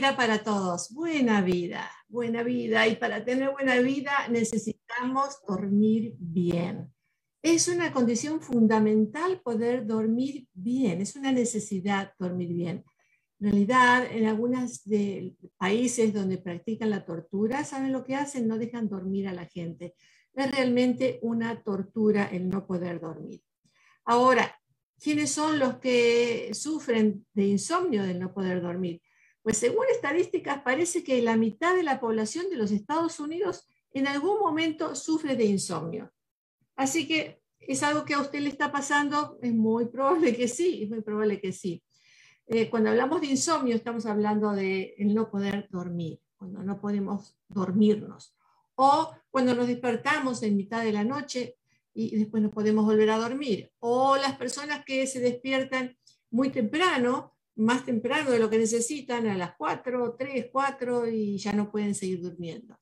vida para todos, buena vida, buena vida. Y para tener buena vida necesitamos dormir bien. Es una condición fundamental poder dormir bien, es una necesidad dormir bien. En realidad, en algunos países donde practican la tortura, ¿saben lo que hacen? No dejan dormir a la gente. Es realmente una tortura el no poder dormir. Ahora, ¿quiénes son los que sufren de insomnio, del no poder dormir? Pues según estadísticas parece que la mitad de la población de los Estados Unidos en algún momento sufre de insomnio. Así que es algo que a usted le está pasando, es muy probable que sí, es muy probable que sí. Eh, cuando hablamos de insomnio estamos hablando de no poder dormir, cuando no podemos dormirnos. O cuando nos despertamos en mitad de la noche y después no podemos volver a dormir. O las personas que se despiertan muy temprano más temprano de lo que necesitan, a las 4, 3, 4 y ya no pueden seguir durmiendo.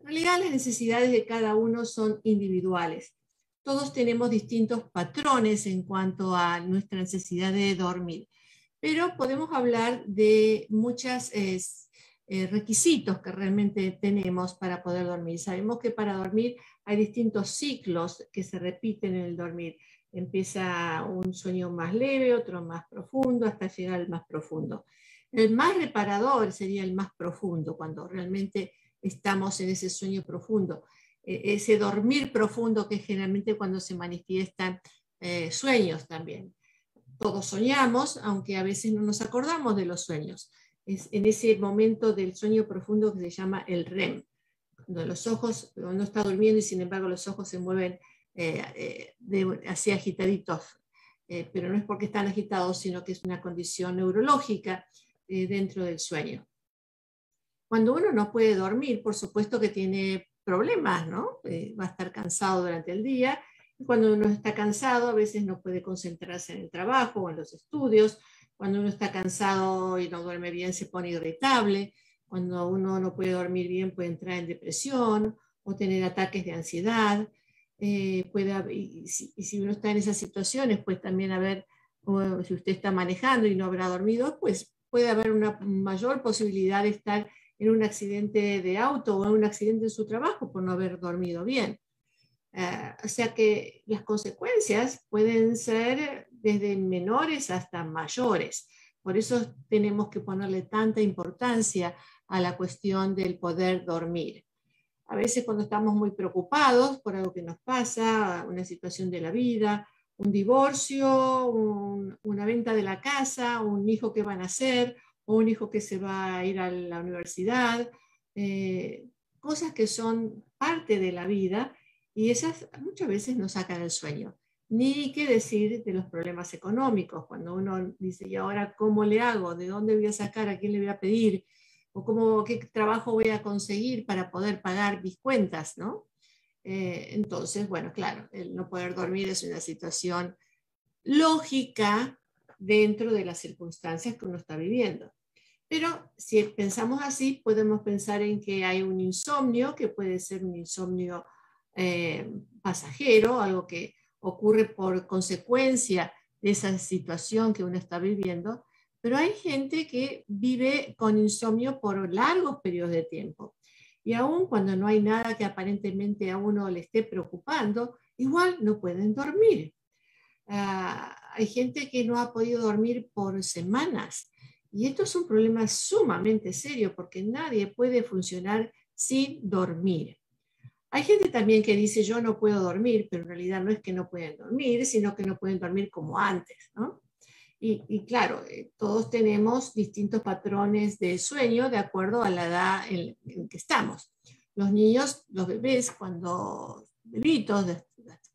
En realidad las necesidades de cada uno son individuales. Todos tenemos distintos patrones en cuanto a nuestra necesidad de dormir, pero podemos hablar de muchos eh, requisitos que realmente tenemos para poder dormir. Sabemos que para dormir hay distintos ciclos que se repiten en el dormir. Empieza un sueño más leve, otro más profundo, hasta llegar al más profundo. El más reparador sería el más profundo, cuando realmente estamos en ese sueño profundo, e, ese dormir profundo que generalmente cuando se manifiestan eh, sueños también. Todos soñamos, aunque a veces no nos acordamos de los sueños. Es en ese momento del sueño profundo que se llama el REM, cuando los ojos, uno está durmiendo y sin embargo los ojos se mueven eh, eh, de, así agitaditos, eh, pero no es porque están agitados, sino que es una condición neurológica dentro del sueño. Cuando uno no puede dormir, por supuesto que tiene problemas, ¿no? va a estar cansado durante el día. Cuando uno está cansado, a veces no puede concentrarse en el trabajo o en los estudios. Cuando uno está cansado y no duerme bien, se pone irritable. Cuando uno no puede dormir bien, puede entrar en depresión o tener ataques de ansiedad. Eh, puede, y, si, uno está en esas situaciones, pues también haber, si usted está manejando y no habrá dormido, pues puede haber una mayor posibilidad de estar en un accidente de auto o en un accidente en su trabajo por no haber dormido bien. Eh, o sea que las consecuencias pueden ser desde menores hasta mayores. Por eso tenemos que ponerle tanta importancia a la cuestión del poder dormir. A veces cuando estamos muy preocupados por algo que nos pasa, una situación de la vida, un divorcio, una venta de la casa, un hijo que van a hacer, o un hijo que se va a ir a la universidad, eh, cosas que son parte de la vida y esas muchas veces nos sacan el sueño. Ni qué decir de los problemas económicos, cuando uno dice, ¿y ahora cómo le hago? ¿De dónde voy a sacar? ¿A quién le voy a pedir? O cómo, qué trabajo voy a conseguir para poder pagar mis cuentas, ¿no? Eh, entonces, bueno, claro, el no poder dormir es una situación lógica dentro de las circunstancias que uno está viviendo. Pero si pensamos así, podemos pensar en que hay un insomnio, que puede ser un insomnio eh, pasajero, algo que ocurre por consecuencia de esa situación que uno está viviendo, pero hay gente que vive con insomnio por largos periodos de tiempo. Y aún cuando no hay nada que aparentemente a uno le esté preocupando, igual no pueden dormir. Ah, hay gente que no ha podido dormir por semanas. Y esto es un problema sumamente serio porque nadie puede funcionar sin dormir. Hay gente también que dice yo no puedo dormir, pero en realidad no es que no pueden dormir, sino que no pueden dormir como antes, ¿no? Y, claro, eh, todos tenemos distintos patrones de sueño de acuerdo a la edad en, que estamos. Los niños, los bebés, cuando bebitos, de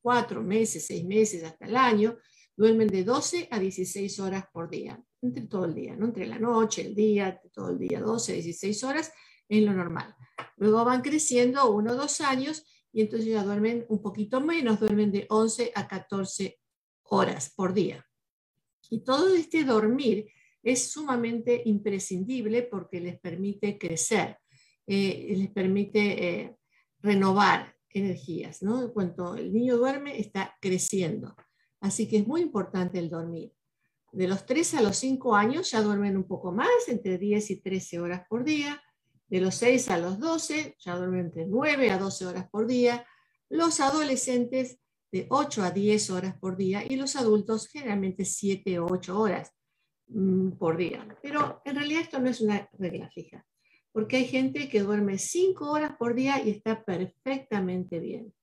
cuatro meses, seis meses, hasta el año, duermen de 12 a 16 horas por día, entre todo el día, ¿no? entre la noche, el día, todo el día, 12 a 16 horas es lo normal. Luego van creciendo uno o dos años y entonces ya duermen un poquito menos, duermen de 11 a 14 horas por día. Y todo este dormir es sumamente imprescindible porque les permite crecer, eh, les permite eh, renovar energías. ¿no? Cuando el niño duerme, está creciendo. Así que es muy importante el dormir. De los 3 a los 5 años ya duermen un poco más, entre 10 y 13 horas por día. De los 6 a los 12 ya duermen entre 9 a 12 horas por día. Los adolescentes de 8 a 10 horas por día y los adultos generalmente 7 o 8 horas mm, por día. Pero en realidad esto no es una regla fija, porque hay gente que duerme 5 horas por día y está perfectamente bien.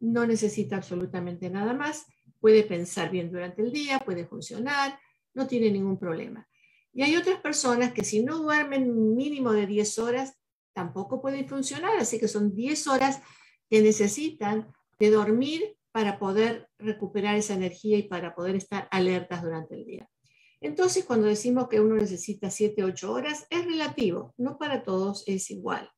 No necesita absolutamente nada más, puede pensar bien durante el día, puede funcionar, no tiene ningún problema. Y hay otras personas que si no duermen mínimo de 10 horas, tampoco pueden funcionar, así que son 10 horas que necesitan de dormir para poder recuperar esa energía y para poder estar alertas durante el día. Entonces, cuando decimos que uno necesita 7, 8 horas, es relativo, no para todos es igual.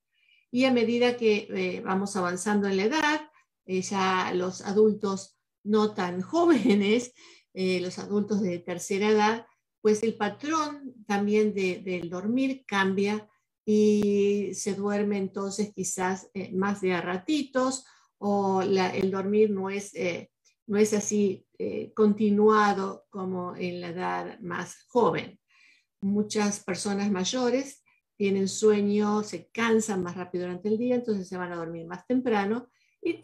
Y a medida que eh, vamos avanzando en la edad, eh, ya los adultos no tan jóvenes eh, los adultos de tercera edad, pues el patrón también del dormir cambia y se duerme entonces quizás más de a ratitos o el dormir no es, eh, no es así continuado como en la edad más joven. Muchas personas mayores tienen sueño, se cansan más rápido durante el día, entonces se van a dormir más temprano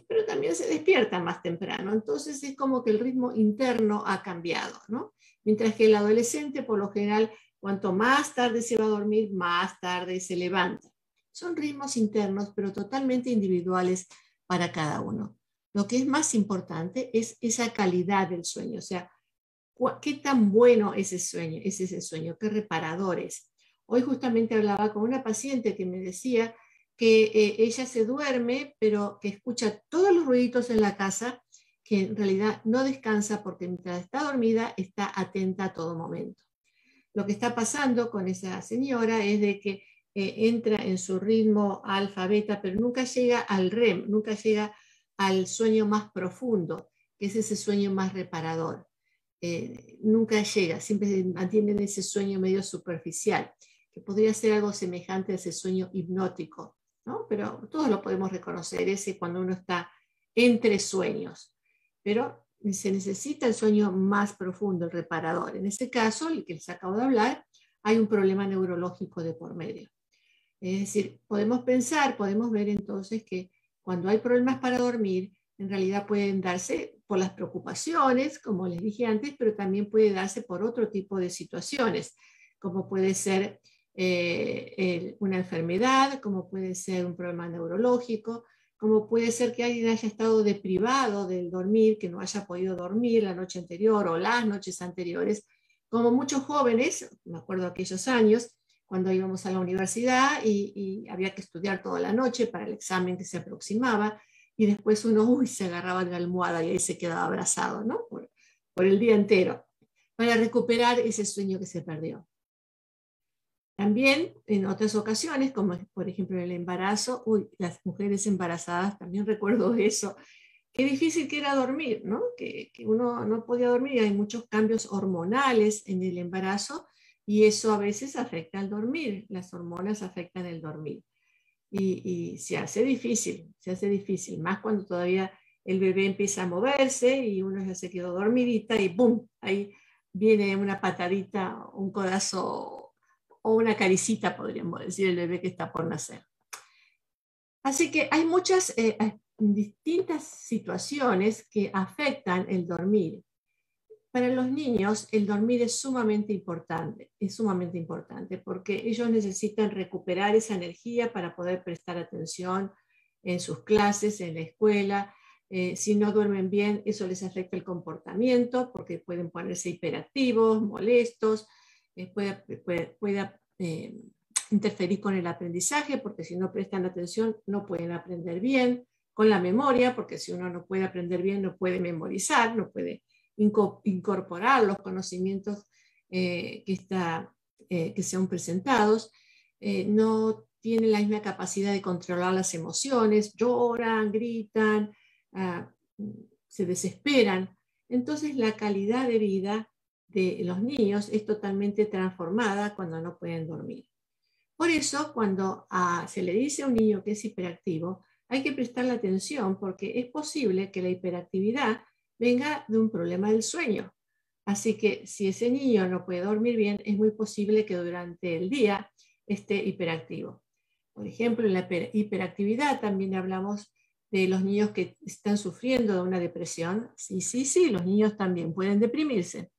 pero también se despierta más temprano. Entonces es como que el ritmo interno ha cambiado, ¿no? Mientras que el adolescente, por lo general, cuanto más tarde se va a dormir, más tarde se levanta. Son ritmos internos, pero totalmente individuales para cada uno. Lo que es más importante es esa calidad del sueño, o sea, qué tan bueno es ese sueño, es ese sueño, qué reparador es. Hoy justamente hablaba con una paciente que me decía que eh, ella se duerme, pero que escucha todos los ruiditos en la casa, que en realidad no descansa porque mientras está dormida está atenta a todo momento. Lo que está pasando con esa señora es de que eh, entra en su ritmo alfa, beta, pero nunca llega al REM, nunca llega al sueño más profundo, que es ese sueño más reparador. Eh, nunca llega, siempre mantienen ese sueño medio superficial, que podría ser algo semejante a ese sueño hipnótico, pero todos lo podemos reconocer, ese cuando uno está entre sueños. Pero se necesita el sueño más profundo, el reparador. En este caso, el que les acabo de hablar, hay un problema neurológico de por medio. Es decir, podemos pensar, podemos ver entonces que cuando hay problemas para dormir, en realidad pueden darse por las preocupaciones, como les dije antes, pero también puede darse por otro tipo de situaciones, como puede ser eh, una enfermedad, como puede ser un problema neurológico, como puede ser que alguien haya estado deprivado del dormir, que no haya podido dormir la noche anterior o las noches anteriores, como muchos jóvenes, me acuerdo aquellos años, cuando íbamos a la universidad y, había que estudiar toda la noche para el examen que se aproximaba, y después uno uy, se agarraba en la almohada y ahí se quedaba abrazado, ¿no? por el día entero, para recuperar ese sueño que se perdió. También en otras ocasiones, como por ejemplo el embarazo, uy, las mujeres embarazadas, también recuerdo eso, qué difícil que era dormir, ¿no? Que, que, uno no podía dormir, hay muchos cambios hormonales en el embarazo y eso a veces afecta al dormir, las hormonas afectan el dormir. Y, se hace difícil, se hace difícil, más cuando todavía el bebé empieza a moverse y uno ya se quedó dormidita y ¡boom! Ahí viene una patadita, un codazo o una caricita, podríamos decir, el bebé que está por nacer. Así que hay muchas eh, distintas situaciones que afectan el dormir. Para los niños el dormir es sumamente importante, es sumamente importante porque ellos necesitan recuperar esa energía para poder prestar atención en sus clases, en la escuela. Eh, si no duermen bien, eso les afecta el comportamiento porque pueden ponerse hiperactivos, molestos, pueda, pueda, eh, interferir con el aprendizaje, porque si no prestan atención no pueden aprender bien, con la memoria, porque si uno no puede aprender bien no puede memorizar, no puede incorporar los conocimientos eh, que, está, eh, que sean presentados, no tienen la misma capacidad de controlar las emociones, lloran, gritan, ah, se desesperan. Entonces la calidad de vida de los niños es totalmente transformada cuando no pueden dormir. Por eso, cuando ah, se le dice a un niño que es hiperactivo, hay que prestarle atención porque es posible que la hiperactividad venga de un problema del sueño. Así que si ese niño no puede dormir bien, es muy posible que durante el día esté hiperactivo. Por ejemplo, en la hiperactividad también hablamos de los niños que están sufriendo de una depresión. Sí, sí, sí, los niños también pueden deprimirse.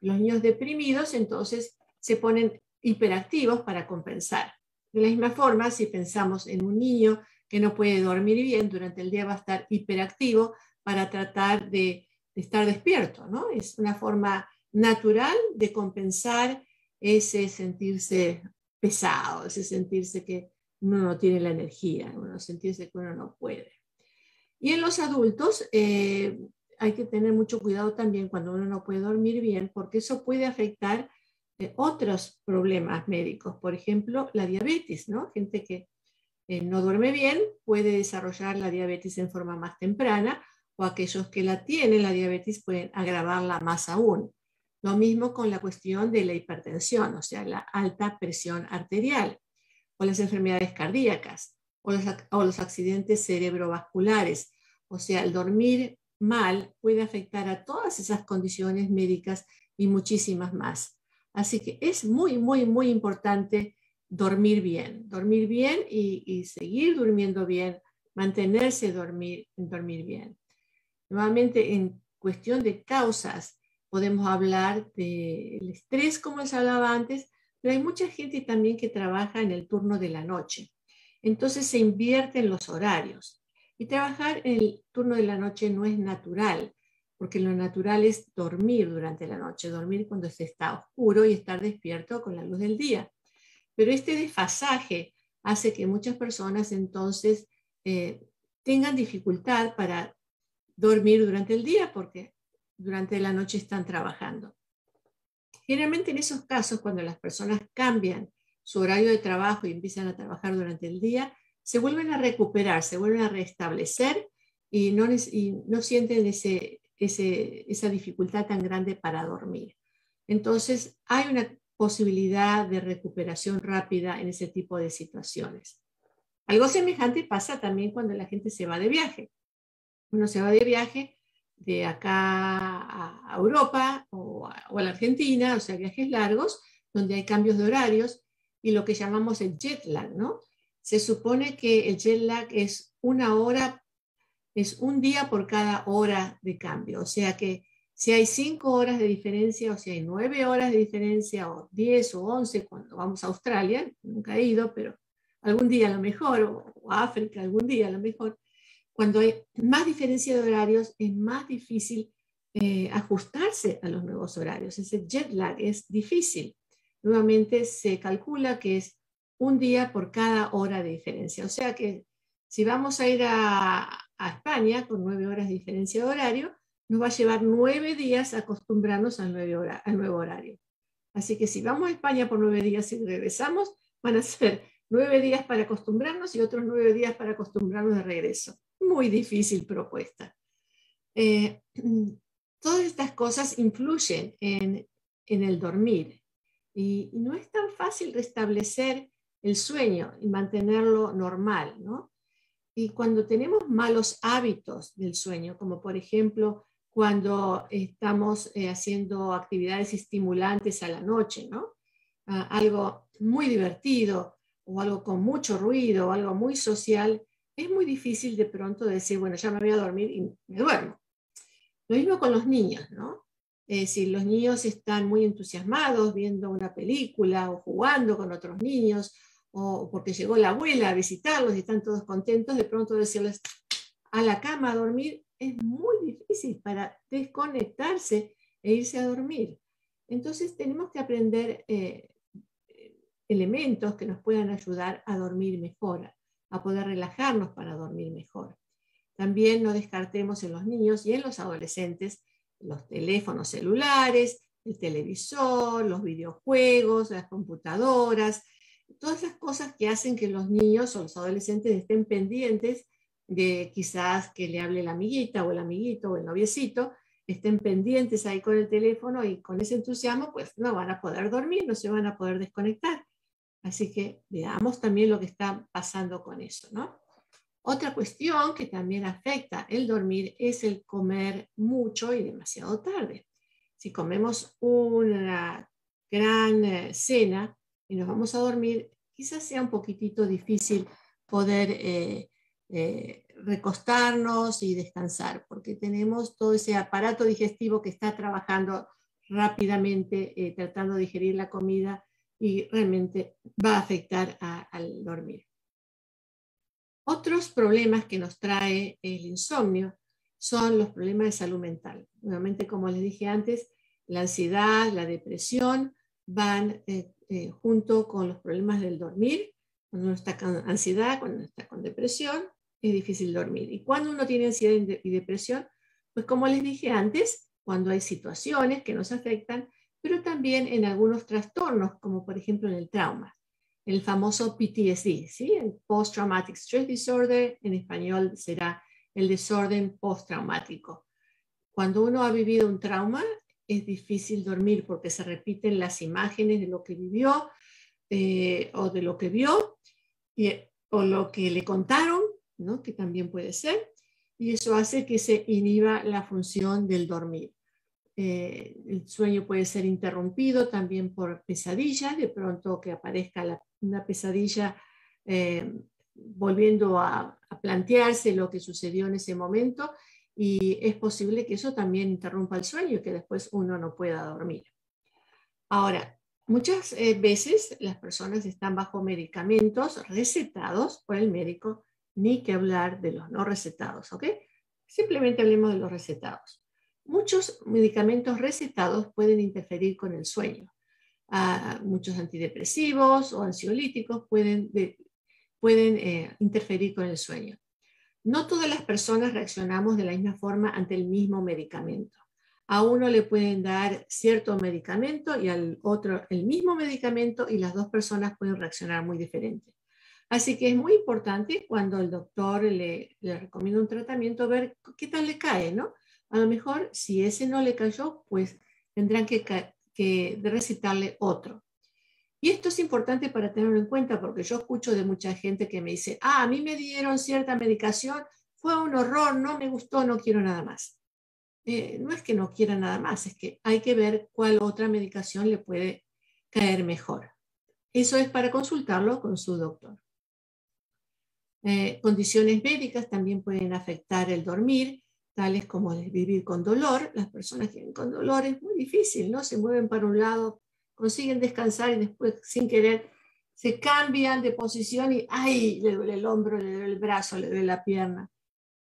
Los niños deprimidos entonces se ponen hiperactivos para compensar. De la misma forma, si pensamos en un niño que no puede dormir bien, durante el día va a estar hiperactivo para tratar de, estar despierto, ¿no? Es una forma natural de compensar ese sentirse pesado, ese sentirse que uno no tiene la energía, uno sentirse que uno no puede. Y en los adultos eh, hay que tener mucho cuidado también cuando uno no puede dormir bien, porque eso puede afectar eh, otros problemas médicos, por ejemplo, la diabetes, ¿no? Gente que eh, no duerme bien puede desarrollar la diabetes en forma más temprana o aquellos que la tienen, la diabetes, pueden agravarla más aún. Lo mismo con la cuestión de la hipertensión, o sea, la alta presión arterial, o las enfermedades cardíacas, o los, accidentes cerebrovasculares. O sea, el dormir mal puede afectar a todas esas condiciones médicas y muchísimas más. Así que es muy, muy, muy importante dormir bien, dormir bien y, seguir durmiendo bien, mantenerse dormir, dormir bien. Nuevamente, en cuestión de causas, podemos hablar del estrés, como les hablaba antes, pero hay mucha gente también que trabaja en el turno de la noche. Entonces se invierten los horarios. Y trabajar en el turno de la noche no es natural porque lo natural es dormir durante la noche, dormir cuando se está oscuro y estar despierto con la luz del día. Pero este desfasaje hace que muchas personas entonces eh, tengan dificultad para dormir durante el día porque durante la noche están trabajando. Generalmente en esos casos, cuando las personas cambian su horario de trabajo y empiezan a trabajar durante el día, se vuelven a recuperar, se vuelven a restablecer y no, y no sienten ese, esa dificultad tan grande para dormir. Entonces, hay una posibilidad de recuperación rápida en ese tipo de situaciones. Algo semejante pasa también cuando la gente se va de viaje. Uno se va de viaje de acá a Europa o a, o la Argentina, o sea, viajes largos, donde hay cambios de horarios y lo que llamamos el jet lag, ¿no? Se supone que el jet lag es una hora es un día por cada hora de cambio. O sea que si hay cinco horas de diferencia, o si hay nueve horas de diferencia, o diez o once cuando vamos a Australia, nunca he ido, pero algún día a lo mejor, o, a África algún día a lo mejor, cuando hay más diferencia de horarios es más difícil eh, ajustarse a los nuevos horarios. Ese jet lag es difícil. Nuevamente se calcula que es un día por cada hora de diferencia. O sea que si vamos a ir a, a España, con nueve horas de diferencia de horario, nos va a llevar nueve días acostumbrarnos al, nuevo horario. Así que si vamos a España por nueve días y regresamos, van a ser nueve días para acostumbrarnos y otros nueve días para acostumbrarnos de regreso. Muy difícil propuesta. Eh, todas estas cosas influyen en, en el dormir y, y, no es tan fácil restablecer el sueño y mantenerlo normal, ¿no? Y cuando tenemos malos hábitos del sueño, como por ejemplo cuando estamos eh, haciendo actividades estimulantes a la noche, ¿no? Ah, algo muy divertido o algo con mucho ruido o algo muy social, es muy difícil de pronto decir, bueno, ya me voy a dormir y me duermo. Lo mismo con los niños, ¿no? Eh, si los niños están muy entusiasmados viendo una película o jugando con otros niños o porque llegó la abuela a visitarlos y están todos contentos, de pronto decirles a la cama a dormir es muy difícil para desconectarse e irse a dormir. Entonces tenemos que aprender eh, elementos que nos puedan ayudar a dormir mejor, a poder relajarnos para dormir mejor. También no descartemos en los niños y en los adolescentes los teléfonos celulares, el televisor, los videojuegos, las computadoras, todas esas cosas que hacen que los niños o los adolescentes estén pendientes de quizás que le hable la amiguita o el amiguito o el noviecito, estén pendientes ahí con el teléfono y con ese entusiasmo, pues no van a poder dormir, no se van a poder desconectar. Así que veamos también lo que está pasando con eso, ¿no? Otra cuestión que también afecta el dormir es el comer mucho y demasiado tarde. si comemos una gran eh, cena y nos vamos a dormir, quizás sea un poquitito difícil poder eh, eh, recostarnos y descansar, porque tenemos todo ese aparato digestivo que está trabajando rápidamente, tratando de digerir la comida y realmente va a afectar al dormir. Otros problemas que nos trae el insomnio son los problemas de salud mental. Nuevamente, como les dije antes, la ansiedad, la depresión van eh, eh, junto con los problemas del dormir. Cuando uno está con ansiedad, cuando uno está con depresión, es difícil dormir. Y cuando uno tiene ansiedad y depresión, pues como les dije antes, cuando hay situaciones que nos afectan, pero también en algunos trastornos, como por ejemplo en el trauma, el famoso PTSD, ¿sí? el Post Traumatic Stress Disorder, en español será el desorden postraumático. Cuando uno ha vivido un trauma, es difícil dormir porque se repiten las imágenes de lo que vivió eh, o de lo que vio o lo que le contaron, ¿no? que también puede ser, y eso hace que se inhiba la función del dormir. Eh, el sueño puede ser interrumpido también por pesadillas, de pronto que aparezca una pesadilla eh, volviendo a, plantearse lo que sucedió en ese momento y es posible que eso también interrumpa el sueño y que después uno no pueda dormir. Ahora, muchas eh, veces las personas están bajo medicamentos recetados por el médico, ni que hablar de los no recetados, ¿ok? Simplemente hablemos de los recetados. Muchos medicamentos recetados pueden interferir con el sueño. Ah, muchos antidepresivos o ansiolíticos pueden pueden eh, interferir con el sueño. No todas las personas reaccionamos de la misma forma ante el mismo medicamento. A uno le pueden dar cierto medicamento y al otro el mismo medicamento y las dos personas pueden reaccionar muy diferente. Así que es muy importante cuando el doctor le, recomienda un tratamiento ver qué tal le cae, ¿no? A lo mejor si ese no le cayó, pues tendrán que, recitarle otro. Y esto es importante para tenerlo en cuenta porque yo escucho de mucha gente que me dice, ah, a mí me dieron cierta medicación, fue un horror, no me gustó, no quiero nada más. Eh, no es que no quiera nada más, es que hay que ver cuál otra medicación le puede caer mejor. Eso es para consultarlo con su doctor. Eh, condiciones médicas también pueden afectar el dormir, tales como vivir con dolor. Las personas que viven con dolor es muy difícil, ¿no? Se mueven para un lado, consiguen descansar y después sin querer se cambian de posición y ¡ay! le duele el hombro, le duele el brazo, le duele la pierna.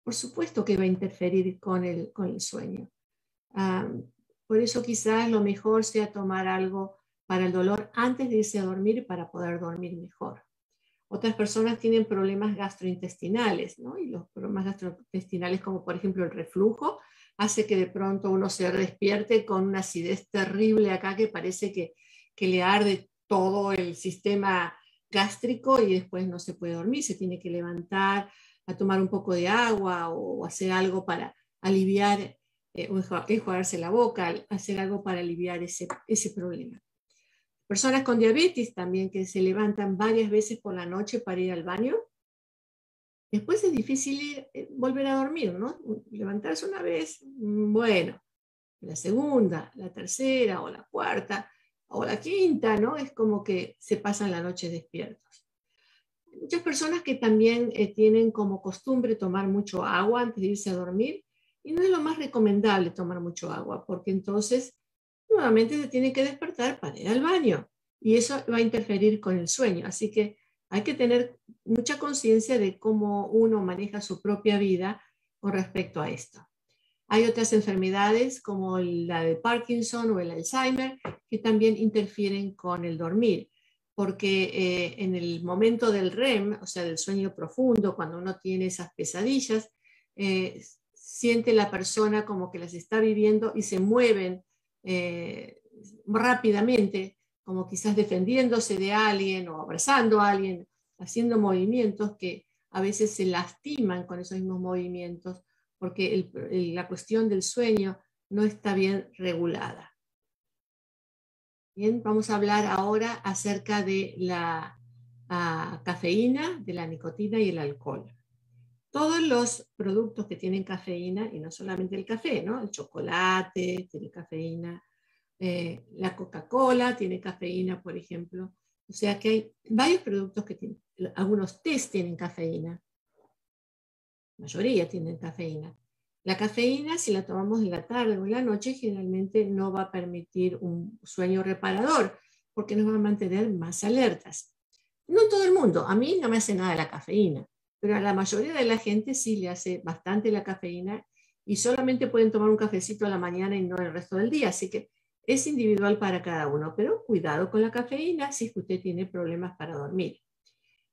Por supuesto que va a interferir con el, con el sueño. por eso quizás lo mejor sea tomar algo para el dolor antes de irse a dormir para poder dormir mejor. Otras personas tienen problemas gastrointestinales, ¿no? Y los problemas gastrointestinales, como por ejemplo el reflujo, hace que de pronto uno se despierte con una acidez terrible acá que parece que que le arde todo el sistema gástrico y después no se puede dormir, se tiene que levantar a tomar un poco de agua o hacer algo para aliviar, eh, o enjuagarse la boca, hacer algo para aliviar ese, ese problema. Personas con diabetes también que se levantan varias veces por la noche para ir al baño. Después es difícil eh, volver a dormir, ¿no? Levantarse una vez, mm, bueno, la segunda, la tercera o la cuarta, o la quinta, ¿no? Es como que se pasan la noche despiertos. Muchas personas que también eh, tienen como costumbre tomar mucho agua antes de irse a dormir y no es lo más recomendable tomar mucho agua porque entonces nuevamente se tiene que despertar para ir al baño y eso va a interferir con el sueño. Así que hay que tener mucha conciencia de cómo uno maneja su propia vida con respecto a esto. Hay otras enfermedades como la de Parkinson o el Alzheimer que también interfieren con el dormir, porque eh, en el momento del REM, o sea, del sueño profundo, cuando uno tiene esas pesadillas, eh, siente la persona como que las está viviendo y se mueven eh, rápidamente, como quizás defendiéndose de alguien o abrazando a alguien, haciendo movimientos que a veces se lastiman con esos mismos movimientos porque la cuestión del sueño no está bien regulada. Bien, vamos a hablar ahora acerca de la cafeína, de la nicotina y el alcohol. Todos los productos que tienen cafeína, y no solamente el café, ¿no? El chocolate tiene cafeína, eh, la Coca-Cola tiene cafeína, por ejemplo. O sea que hay varios productos que tienen, algunos test tienen cafeína, la mayoría tienen cafeína. La cafeína, si la tomamos en la tarde o en la noche, generalmente no va a permitir un sueño reparador, porque nos va a mantener más alertas. No todo el mundo, a mí no me hace nada la cafeína pero a la mayoría de la gente sí le hace bastante la cafeína y solamente pueden tomar un cafecito a la mañana y no el resto del día. Así que es individual para cada uno, pero cuidado con la cafeína si usted tiene problemas para dormir.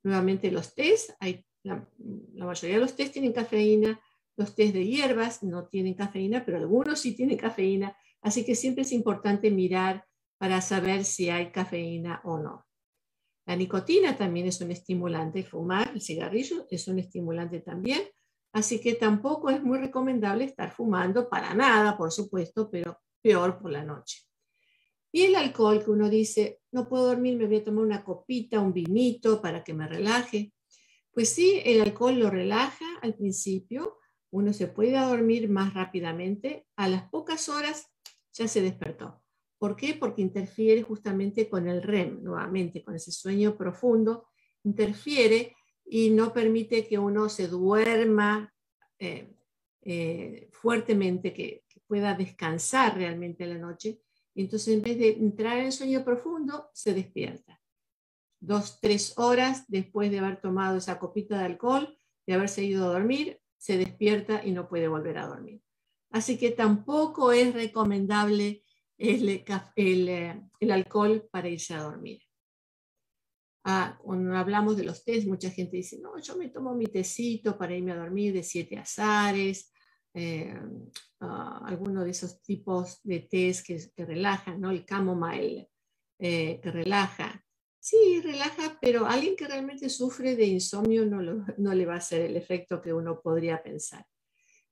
Nuevamente los test, hay, la, mayoría de los test tienen cafeína, los test de hierbas no tienen cafeína, pero algunos sí tienen cafeína, así que siempre es importante mirar para saber si hay cafeína o no. La nicotina también es un estimulante, fumar el cigarrillo es un estimulante también, así que tampoco es muy recomendable estar fumando para nada, por supuesto, pero peor por la noche. Y el alcohol que uno dice, no puedo dormir, me voy a tomar una copita, un vinito para que me relaje. Pues sí, el alcohol lo relaja al principio, uno se puede dormir más rápidamente, a las pocas horas ya se despertó. ¿Por qué? Porque interfiere justamente con el REM, nuevamente, con ese sueño profundo, interfiere y no permite que uno se duerma eh, eh, fuertemente, que, pueda descansar realmente la noche. entonces, en vez de entrar en sueño profundo, se despierta. Dos, tres horas después de haber tomado esa copita de alcohol, de haberse ido a dormir, se despierta y no puede volver a dormir. Así que tampoco es recomendable el, el, alcohol para irse a dormir. Ah, cuando hablamos de los tés, mucha gente dice, no, yo me tomo mi tecito para irme a dormir de siete azares, eh, ah, alguno de esos tipos de tés que, que relajan, ¿no? El chamomile, eh, que relaja. Sí, relaja, pero alguien que realmente sufre de insomnio no, no le va a hacer el efecto que uno podría pensar.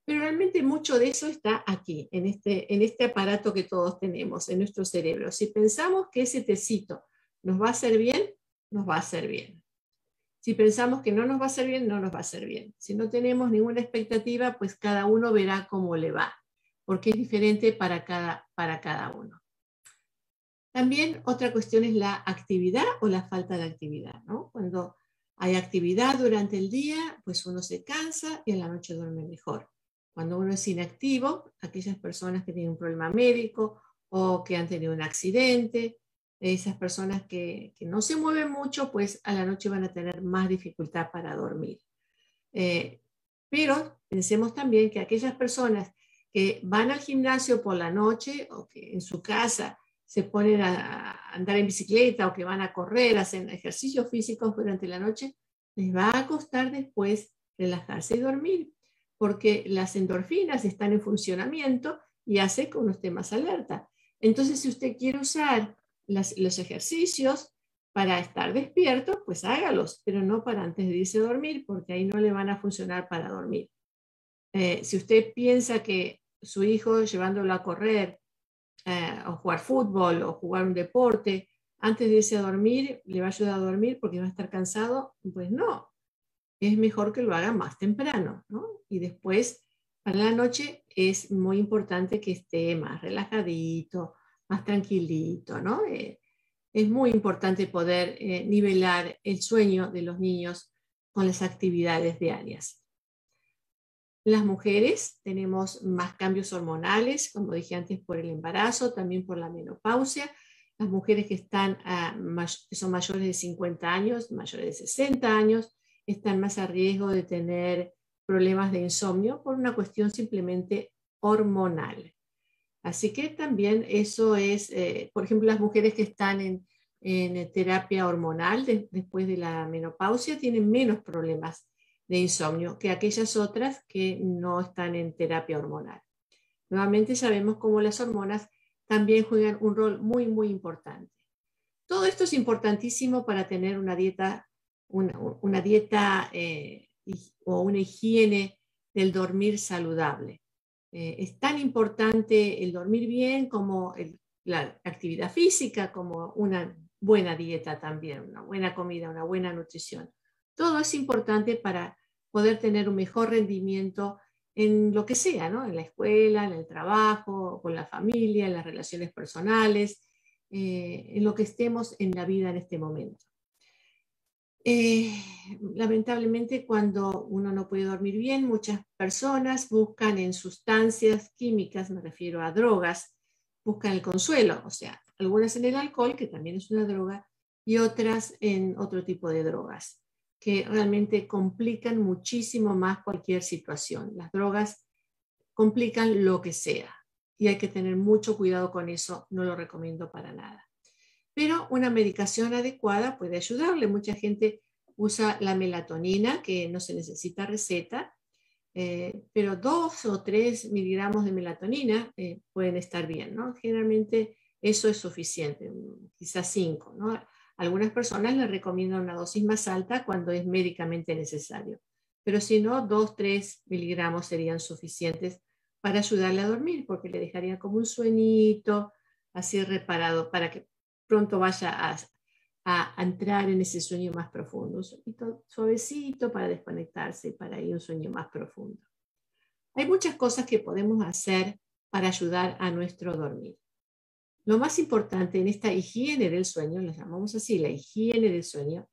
Pero realmente mucho de eso está aquí, en este, en este aparato que todos tenemos, en nuestro cerebro. Si pensamos que ese tecito nos va a hacer bien, nos va a hacer bien. Si pensamos que no nos va a hacer bien, no nos va a hacer bien. Si no tenemos ninguna expectativa, pues cada uno verá cómo le va, porque es diferente para cada, para cada uno. También otra cuestión es la actividad o la falta de actividad. ¿no? Cuando hay actividad durante el día, pues uno se cansa y en la noche duerme mejor. Cuando uno es inactivo, aquellas personas que tienen un problema médico o que han tenido un accidente, esas personas que, no se mueven mucho, pues a la noche van a tener más dificultad para dormir. Eh, pero pensemos también que aquellas personas que van al gimnasio por la noche o que en su casa se ponen a andar en bicicleta o que van a correr, hacen ejercicios físicos durante la noche, les va a costar después relajarse y dormir porque las endorfinas están en funcionamiento y hace que uno esté más alerta. Entonces, si usted quiere usar los ejercicios para estar despierto, pues hágalos, pero no para antes de irse a dormir, porque ahí no le van a funcionar para dormir. Eh, si usted piensa que su hijo llevándolo a correr eh, o jugar fútbol o jugar un deporte, antes de irse a dormir, le va a ayudar a dormir porque va a estar cansado, pues no, es mejor que lo haga más temprano, ¿no? Y después, para la noche, es muy importante que esté más relajadito, más tranquilito, ¿no? Eh, es muy importante poder eh, nivelar el sueño de los niños con las actividades diarias. Las mujeres tenemos más cambios hormonales, como dije antes, por el embarazo, también por la menopausia. Las mujeres que, están son mayores de 50 años, mayores de 60 años, están más a riesgo de tener problemas de insomnio por una cuestión simplemente hormonal. Así que también eso es, eh, por ejemplo, las mujeres que están en, terapia hormonal después de la menopausia tienen menos problemas de insomnio que aquellas otras que no están en terapia hormonal. Nuevamente sabemos cómo las hormonas también juegan un rol muy, muy importante. Todo esto es importantísimo para tener una dieta una, dieta eh, o una higiene del dormir saludable. Eh, es tan importante el dormir bien como la actividad física, como una buena dieta también, una buena comida, una buena nutrición. Todo es importante para poder tener un mejor rendimiento en lo que sea, ¿no? En la escuela, en el trabajo, con la familia, en las relaciones personales, eh, en lo que estemos en la vida en este momento. Eh, lamentablemente, cuando uno no puede dormir bien, muchas personas buscan en sustancias químicas, me refiero a drogas, buscan el consuelo, o sea, algunas en el alcohol, que también es una droga, y otras en otro tipo de drogas, que realmente complican muchísimo más cualquier situación. Las drogas complican lo que sea y hay que tener mucho cuidado con eso, no lo recomiendo para nada. Pero una medicación adecuada puede ayudarle. Mucha gente usa la melatonina, que no se necesita receta, eh, pero dos o tres miligramos de melatonina eh, pueden estar bien, ¿no? Generalmente eso es suficiente, quizás cinco, ¿no? Algunas personas les recomiendan una dosis más alta cuando es médicamente necesario, pero si no, dos, tres miligramos serían suficientes para ayudarle a dormir, porque le dejaría como un sueñito así reparado para que pronto vaya a, entrar en ese sueño más profundo, un suavecito para desconectarse y para ir a un sueño más profundo. Hay muchas cosas que podemos hacer para ayudar a nuestro dormir. Lo más importante en esta higiene del sueño, lo llamamos así, la higiene del sueño,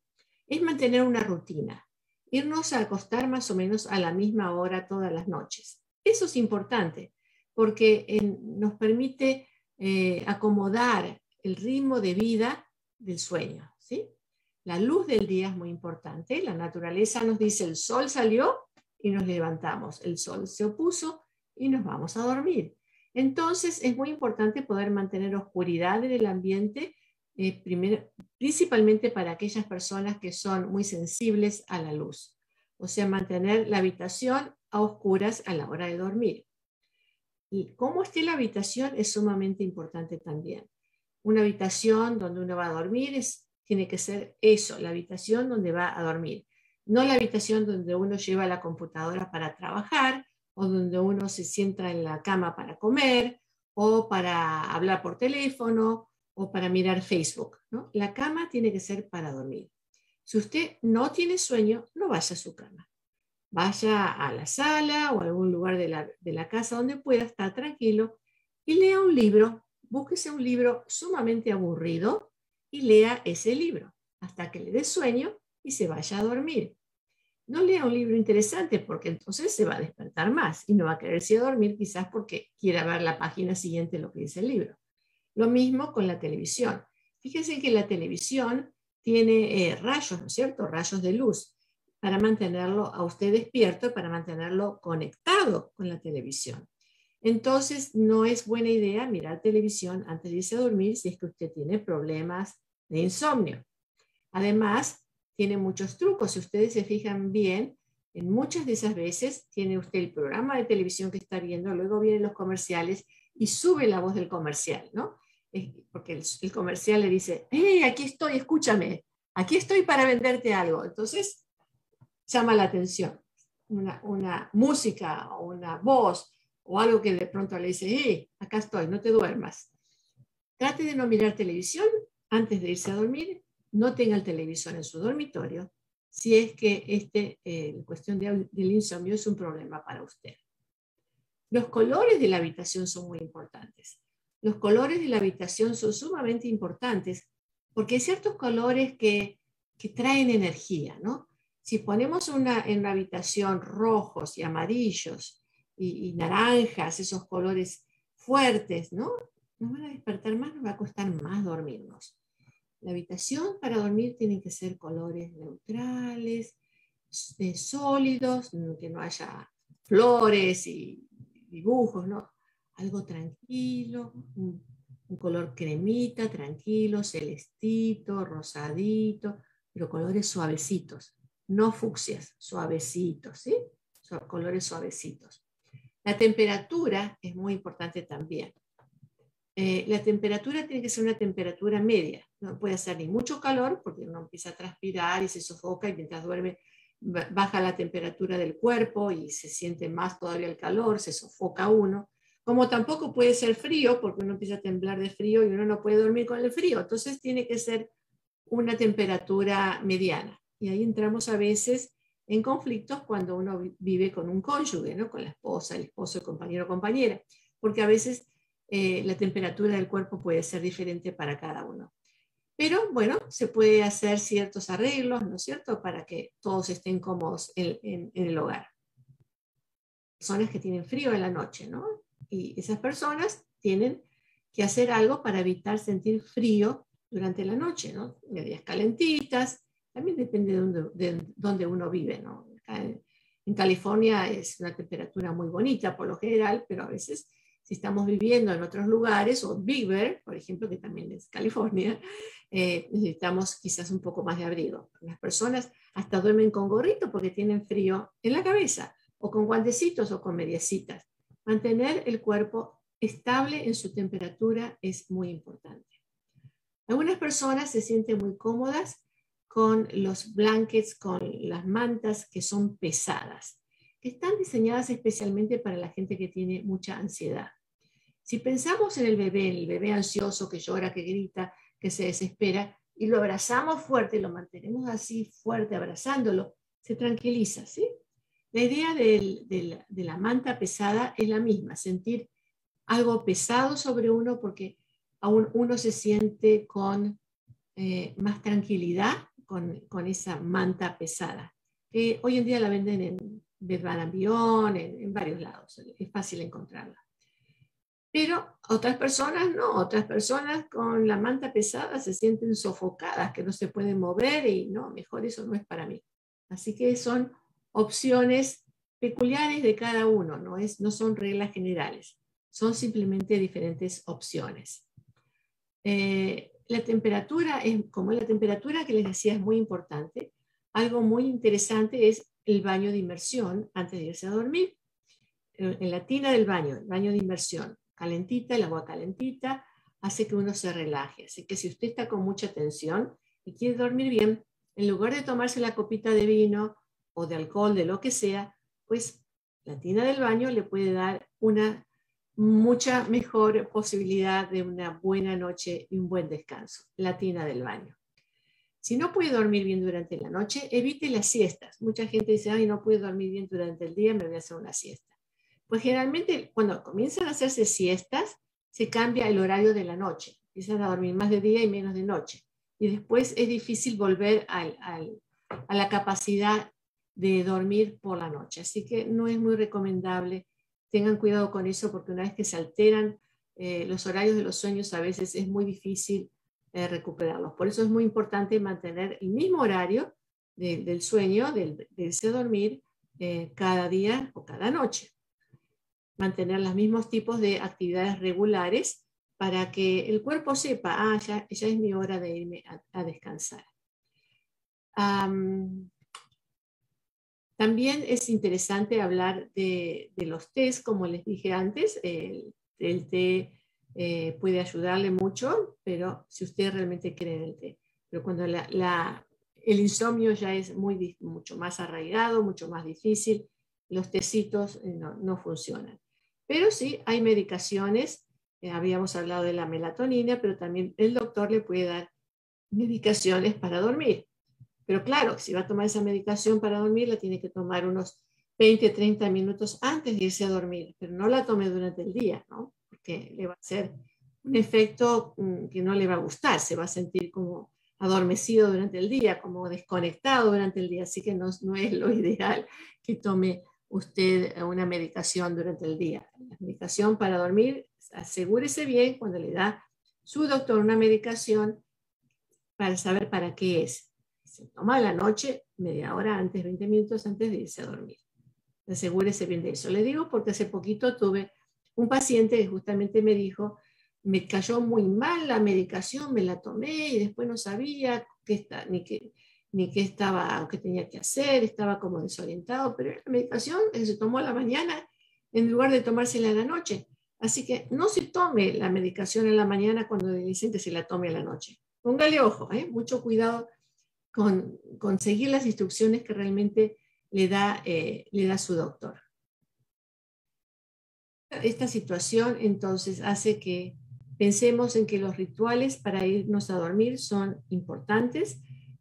es mantener una rutina, irnos a acostar más o menos a la misma hora todas las noches. Eso es importante porque nos permite eh, acomodar el ritmo de vida del sueño. ¿sí? La luz del día es muy importante. La naturaleza nos dice el sol salió y nos levantamos. El sol se opuso y nos vamos a dormir. Entonces es muy importante poder mantener oscuridad en el ambiente, eh, principalmente para aquellas personas que son muy sensibles a la luz. O sea, mantener la habitación a oscuras a la hora de dormir. Y cómo esté la habitación es sumamente importante también una habitación donde uno va a dormir es, tiene que ser eso, la habitación donde va a dormir. No la habitación donde uno lleva la computadora para trabajar o donde uno se sienta en la cama para comer o para hablar por teléfono o para mirar Facebook. ¿no? La cama tiene que ser para dormir. Si usted no tiene sueño, no vaya a su cama. Vaya a la sala o a algún lugar de la, de la casa donde pueda estar tranquilo y lea un libro búsquese un libro sumamente aburrido y lea ese libro hasta que le dé sueño y se vaya a dormir. No lea un libro interesante porque entonces se va a despertar más y no va a quererse a dormir quizás porque quiera ver la página siguiente lo que dice el libro. Lo mismo con la televisión. Fíjense que la televisión tiene eh, rayos, ¿no es cierto? Rayos de luz para mantenerlo a usted despierto, para mantenerlo conectado con la televisión. Entonces, no es buena idea mirar televisión antes de irse a dormir si es que usted tiene problemas de insomnio. Además, tiene muchos trucos. Si ustedes se fijan bien, en muchas de esas veces tiene usted el programa de televisión que está viendo, luego vienen los comerciales y sube la voz del comercial, ¿no? Porque el, comercial le dice, hey, aquí estoy, escúchame, aquí estoy para venderte algo. Entonces, llama la atención. Una, una música o una voz o algo que de pronto le dice, hey, acá estoy, no te duermas. Trate de no mirar televisión antes de irse a dormir, no tenga el televisor en su dormitorio, si es que este, eh, cuestión del insomnio es un problema para usted. Los colores de la habitación son muy importantes. Los colores de la habitación son sumamente importantes porque hay ciertos colores que, que traen energía, ¿no? Si ponemos una, en una habitación rojos y amarillos y, naranjas, esos colores fuertes, ¿no? Nos van a despertar más, nos va a costar más dormirnos. La habitación para dormir tiene que ser colores neutrales, eh, sólidos, que no haya flores y dibujos, ¿no? Algo tranquilo, un, color cremita, tranquilo, celestito, rosadito, pero colores suavecitos, no fucsias, suavecitos, ¿sí? colores suavecitos. La temperatura es muy importante también. Eh, la temperatura tiene que ser una temperatura media. No puede ser ni mucho calor porque uno empieza a transpirar y se sofoca y mientras duerme baja la temperatura del cuerpo y se siente más todavía el calor, se sofoca uno. Como tampoco puede ser frío porque uno empieza a temblar de frío y uno no puede dormir con el frío. Entonces tiene que ser una temperatura mediana. Y ahí entramos a veces en conflictos cuando uno vive con un cónyuge, ¿no? con la esposa, el esposo, el compañero o compañera, porque a veces eh, la temperatura del cuerpo puede ser diferente para cada uno. Pero bueno, se puede hacer ciertos arreglos, ¿no es cierto?, para que todos estén cómodos en, en el hogar. Personas que tienen frío en la noche, ¿no? Y esas personas tienen que hacer algo para evitar sentir frío durante la noche, ¿no? Medias calentitas, también depende de dónde, uno vive, ¿no? en, California es una temperatura muy bonita por lo general, pero a veces si estamos viviendo en otros lugares, o Bear, por ejemplo, que también es California, eh, necesitamos quizás un poco más de abrigo. Las personas hasta duermen con gorrito porque tienen frío en la cabeza, o con guantecitos o con mediecitas. Mantener el cuerpo estable en su temperatura es muy importante. Algunas personas se sienten muy cómodas con los blankets, con las mantas que son pesadas, que están diseñadas especialmente para la gente que tiene mucha ansiedad. Si pensamos en el bebé, el bebé ansioso que llora, que grita, que se desespera, y lo abrazamos fuerte, lo mantenemos así fuerte, abrazándolo, se tranquiliza, ¿sí? La idea de la manta pesada es la misma, sentir algo pesado sobre uno porque aún uno se siente con eh, más tranquilidad con, esa manta pesada. que hoy en día la venden en Beyond, en, en varios lados, es fácil encontrarla. Pero otras personas no, otras personas con la manta pesada se sienten sofocadas, que no se pueden mover y no, mejor eso no es para mí. Así que son opciones peculiares de cada uno, no, es, no son reglas generales, son simplemente diferentes opciones. Eh, la temperatura, es, como la temperatura que les decía es muy importante, algo muy interesante es el baño de inmersión antes de irse a dormir. En la tina del baño, el baño de inmersión, calentita, el agua calentita, hace que uno se relaje. Así que si usted está con mucha tensión y quiere dormir bien, en lugar de tomarse la copita de vino o de alcohol, de lo que sea, pues la tina del baño le puede dar una mucha mejor posibilidad de una buena noche y un buen descanso, la tina del baño. Si no puede dormir bien durante la noche, evite las siestas. Mucha gente dice, ay, no puedo dormir bien durante el día, me voy a hacer una siesta. Pues generalmente cuando comienzan a hacerse siestas, se cambia el horario de la noche. Empiezan a dormir más de día y menos de noche. Y después es difícil volver a la capacidad de dormir por la noche. Así que no es muy recomendable tengan cuidado con eso porque una vez que se alteran eh, los horarios de los sueños, a veces es muy difícil eh, recuperarlos. Por eso es muy importante mantener el mismo horario del sueño, del, irse a dormir eh, cada día o cada noche. Mantener los mismos tipos de actividades regulares para que el cuerpo sepa, ah, ya, es mi hora de irme a, descansar. También es interesante hablar de, los tés, como les dije antes, el, té eh, puede ayudarle mucho, pero si usted realmente cree en el té. Pero cuando el insomnio ya es muy, mucho más arraigado, mucho más difícil, los tecitos eh, no, funcionan. Pero sí, hay medicaciones, eh, habíamos hablado de la melatonina, pero también el doctor le puede dar medicaciones para dormir. Pero claro, si va a tomar esa medicación para dormir, la tiene que tomar unos 20, 30 minutos antes de irse a dormir, pero no la tome durante el día, ¿no? Porque le va a hacer un efecto mm, que no le va a gustar, se va a sentir como adormecido durante el día, como desconectado durante el día, así que no, no es lo ideal que tome usted una medicación durante el día. La medicación para dormir, asegúrese bien cuando le da su doctor una medicación para saber para qué es se toma la noche media hora antes, 20 minutos antes de irse a dormir. Asegúrese bien de eso. Le digo porque hace poquito tuve un paciente que justamente me dijo, me cayó muy mal la medicación, me la tomé y después no sabía qué está, ni, qué, ni qué estaba, qué tenía que hacer, estaba como desorientado, pero la medicación se tomó a la mañana en lugar de tomársela a la noche. Así que no se tome la medicación en la mañana cuando le dicen que se la tome a la noche. Póngale ojo, ¿eh? mucho cuidado con conseguir las instrucciones que realmente le da, eh, le da su doctor. Esta situación entonces hace que pensemos en que los rituales para irnos a dormir son importantes,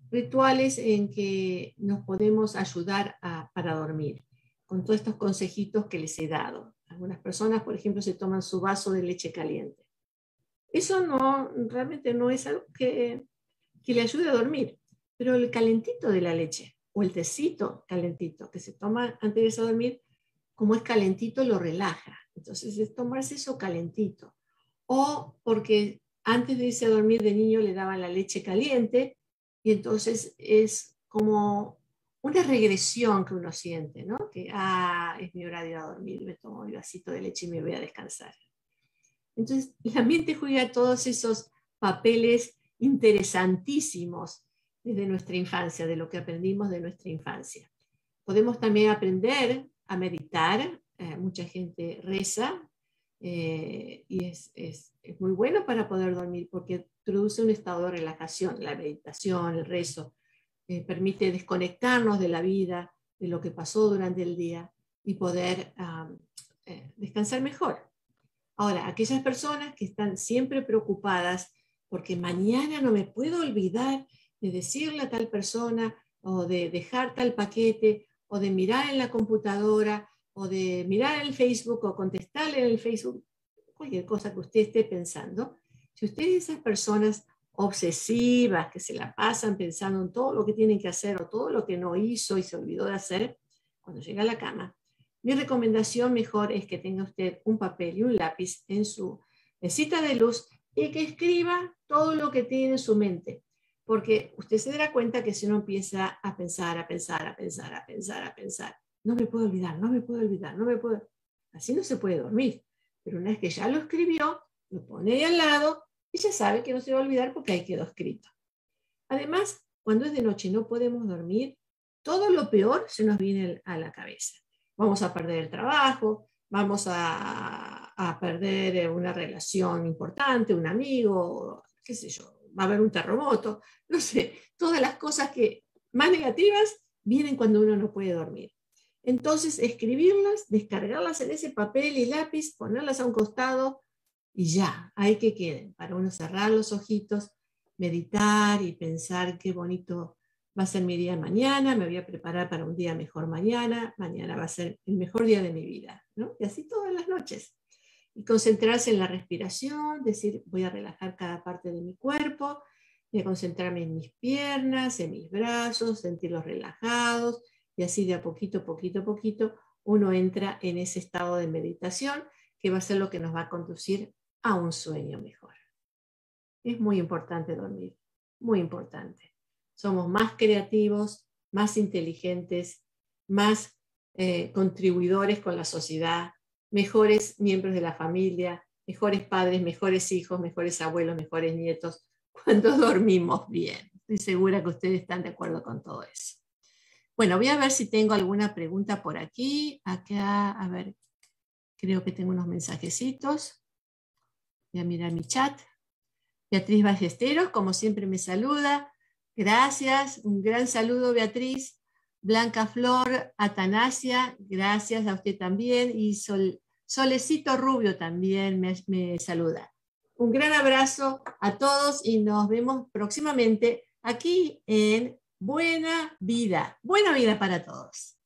rituales en que nos podemos ayudar para dormir, con todos estos consejitos que les he dado. Algunas personas, por ejemplo, se toman su vaso de leche caliente. Eso no, realmente no es algo que, que le ayude a dormir, pero el calentito de la leche o el tecito calentito que se toma antes de irse a dormir, como es calentito, lo relaja. Entonces es tomarse eso calentito. O porque antes de irse a dormir de niño le daban la leche caliente y entonces es como una regresión que uno siente, ¿no? Que, ah, es mi hora de ir a dormir, me tomo mi vasito de leche y me voy a descansar. Entonces, la mente juega todos esos papeles interesantísimos desde nuestra infancia, de lo que aprendimos de nuestra infancia. Podemos también aprender a meditar, eh, mucha gente reza eh, y es, es, muy bueno para poder dormir porque produce un estado de relajación, la meditación, el rezo, eh, permite desconectarnos de la vida, de lo que pasó durante el día y poder descansar mejor. Ahora, aquellas personas que están siempre preocupadas porque mañana no me puedo olvidar de decirle a tal persona o de dejar tal paquete o de mirar en la computadora o de mirar el Facebook o contestarle en el Facebook, cualquier cosa que usted esté pensando, si usted es esas personas obsesivas que se la pasan pensando en todo lo que tienen que hacer o todo lo que no hizo y se olvidó de hacer, cuando llega a la cama, mi recomendación mejor es que tenga usted un papel y un lápiz en su mesita de luz y que escriba todo lo que tiene en su mente porque usted se dará cuenta que si uno empieza a pensar, a pensar, a pensar, a pensar, a pensar, no me puedo olvidar, no me puedo olvidar, no me puedo, así no se puede dormir. Pero una vez que ya lo escribió, lo pone ahí al lado y ya sabe que no se va a olvidar porque ahí quedó escrito. Además, cuando es de noche y no podemos dormir, todo lo peor se nos viene a la cabeza. Vamos a perder el trabajo, vamos a, a perder una relación importante, un amigo, qué sé yo, va a haber un terremoto, no sé, todas las cosas que más negativas vienen cuando uno no puede dormir. Entonces, escribirlas, descargarlas en ese papel y lápiz, ponerlas a un costado y ya, hay que queden, para uno cerrar los ojitos, meditar y pensar qué bonito va a ser mi día mañana, me voy a preparar para un día mejor mañana, mañana va a ser el mejor día de mi vida, ¿no? Y así todas las noches y concentrarse en la respiración, decir, voy a relajar cada parte de mi cuerpo, voy a concentrarme en mis piernas, en mis brazos, sentirlos relajados, y así de a poquito, poquito, poquito, uno entra en ese estado de meditación que va a ser lo que nos va a conducir a un sueño mejor. Es muy importante dormir, muy importante. Somos más creativos, más inteligentes, más eh, contribuidores con la sociedad, mejores miembros de la familia, mejores padres, mejores hijos, mejores abuelos, mejores nietos, cuando dormimos bien. Estoy segura que ustedes están de acuerdo con todo eso. Bueno, voy a ver si tengo alguna pregunta por aquí. Acá, a ver, creo que tengo unos mensajecitos. Voy a mirar mi chat. Beatriz Ballesteros, como siempre, me saluda. Gracias. Un gran saludo, Beatriz. Blanca Flor, Atanasia, gracias a usted también, y Solecito Rubio también me, me saluda. Un gran abrazo a todos y nos vemos próximamente aquí en Buena Vida. Buena vida para todos.